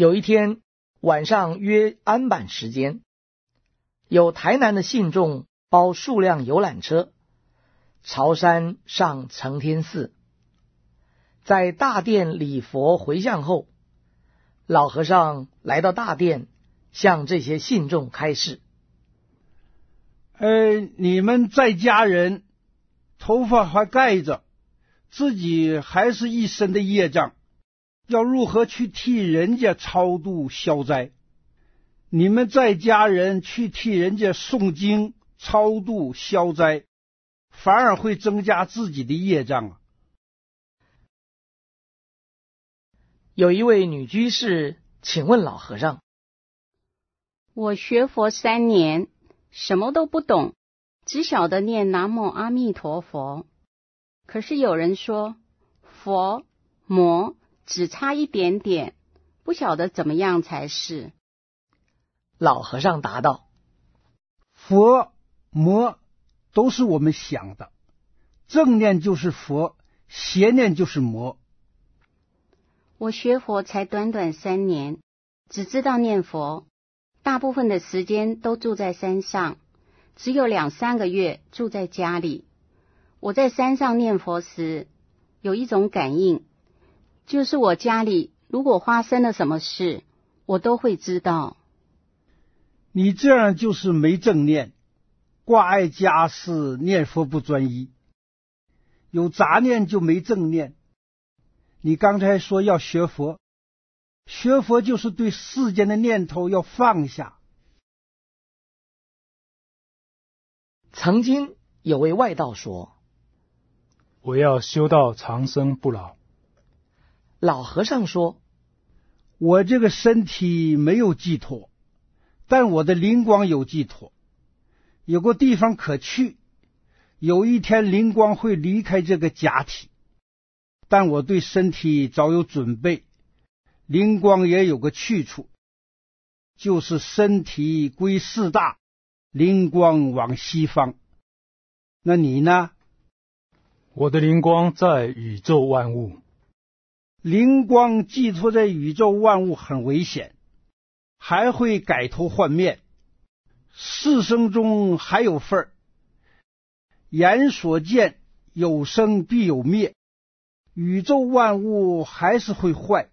有一天晚上约安板时间，有台南的信众包数辆游览车，朝山上承天寺，在大殿礼佛回向后，老和尚来到大殿，向这些信众开示：“呃，你们在家人头发还盖着，自己还是一身的业障，要如何去替人家超度消灾？你们在家人去替人家诵经超度消灾，反而会增加自己的业障啊！”有一位女居士请问老和尚。我学佛三年，什么都不懂，只晓得念南无阿弥陀佛。可是有人说佛魔只差一点点，不晓得怎么样才是。老和尚答道：佛魔都是我们想的，正念就是佛，邪念就是魔。我学佛才短短三年，只知道念佛。大部分的时间都住在山上，只有两三个月住在家里。我在山上念佛时，有一种感应，就是我家里如果发生了什么事，我都会知道。你这样就是没正念，挂碍家事，念佛不专一，有杂念就没正念。你刚才说要学佛。学佛就是对世间的念头要放下。曾经有位外道说：“我要修到长生不老。”老和尚说：“我这个身体没有寄托，但我的灵光有寄托，有个地方可去。有一天灵光会离开这个假体，但我对身体早有准备。”灵光也有个去处，就是身体归四大，灵光往西方。那你呢？我的灵光在宇宙万物。灵光寄托在宇宙万物很危险，还会改头换面。四生中还有份儿，眼所见有生必有灭，宇宙万物还是会坏。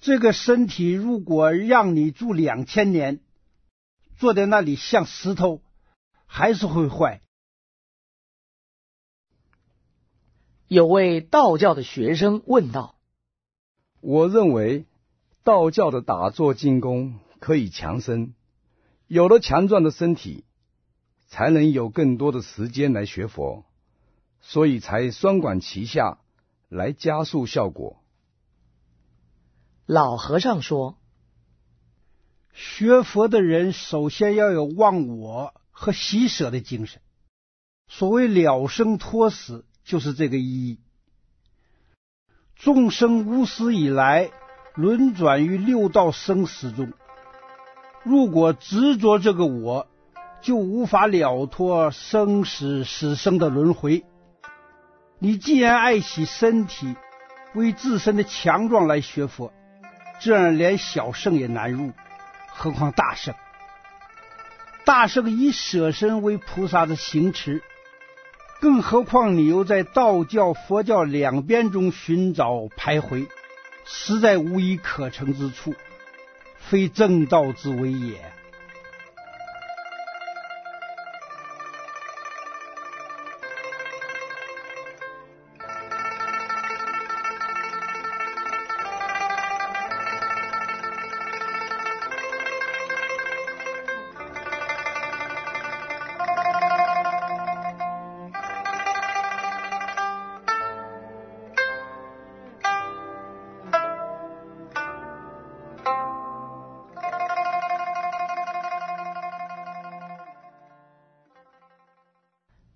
这个身体如果让你住两千年，坐在那里像石头，还是会坏。有位道教的学生问道：“我认为道教的打坐进功可以强身，有了强壮的身体，才能有更多的时间来学佛，所以才双管齐下，来加速效果。”老和尚说：“学佛的人首先要有忘我和喜舍的精神。所谓了生脱死，就是这个意义。众生无始以来轮转于六道生死中，如果执着这个我，就无法了脱生死死生的轮回。你既然爱惜身体，为自身的强壮来学佛。”这样连小圣也难入，何况大圣？大圣以舍身为菩萨的行持，更何况你又在道教、佛教两边中寻找徘徊，实在无一可成之处，非正道之为也。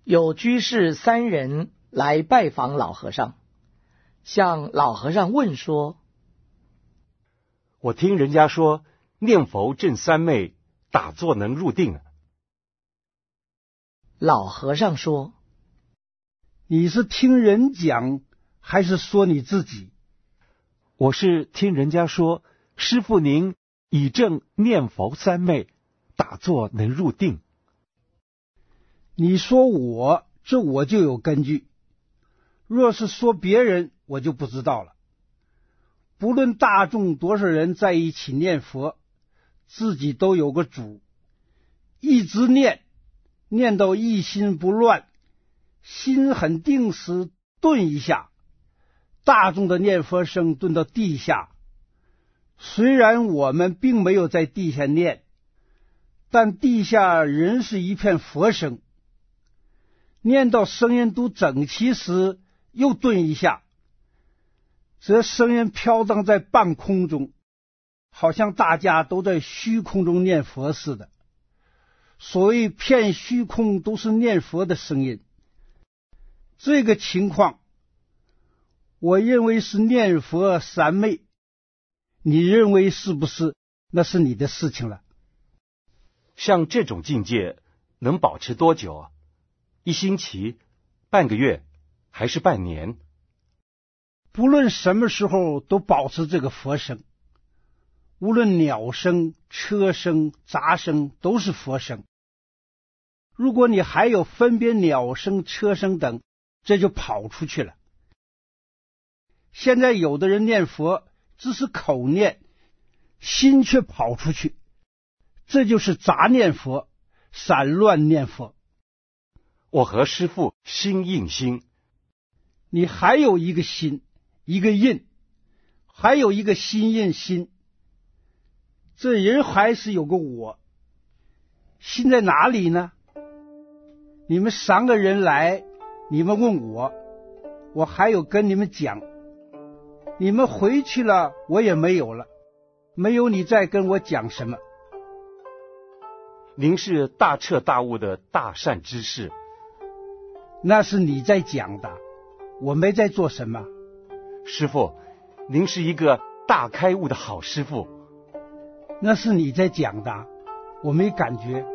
有居士三人来拜访老和尚，向老和尚问说：“我听人家说念佛证三昧，打坐能入定。”老和尚说：“你是听人讲，还是说你自己？”“我是听人家说，师傅您以正念佛三昧，打坐能入定。你说我，这我就有根据；若是说别人，我就不知道了。不论大众多少人在一起念佛，自己都有个主，一直念，念到一心不乱，心很定时，顿一下，大众的念佛声顿到地下。虽然我们并没有在地下念，但地下仍是一片佛声。念到声音都整齐时，又顿一下。则声音飘荡在半空中，好像大家都在虚空中念佛似的。所谓片虚空都是念佛的声音。这个情况，我认为是念佛三昧。你认为是不是？那是你的事情了。像这种境界能保持多久啊？一星期、半个月，还是半年？不论什么时候都保持这个佛声，无论鸟声、车声、杂声，都是佛声。如果你还有分别鸟声、车声等，这就跑出去了。现在有的人念佛只是口念，心却跑出去，这就是杂念佛、散乱念佛。我和师傅心印心，你还有一个心。一个印，还有一个心印心，这人还是有个我，心在哪里呢？你们三个人来，你们问我，我还有跟你们讲，你们回去了，我也没有了，没有你再跟我讲什么。您是大彻大悟的大善知识，那是你在讲的，我没在做什么。师傅，您是一个大开悟的好师傅。那是你在讲的，我没感觉。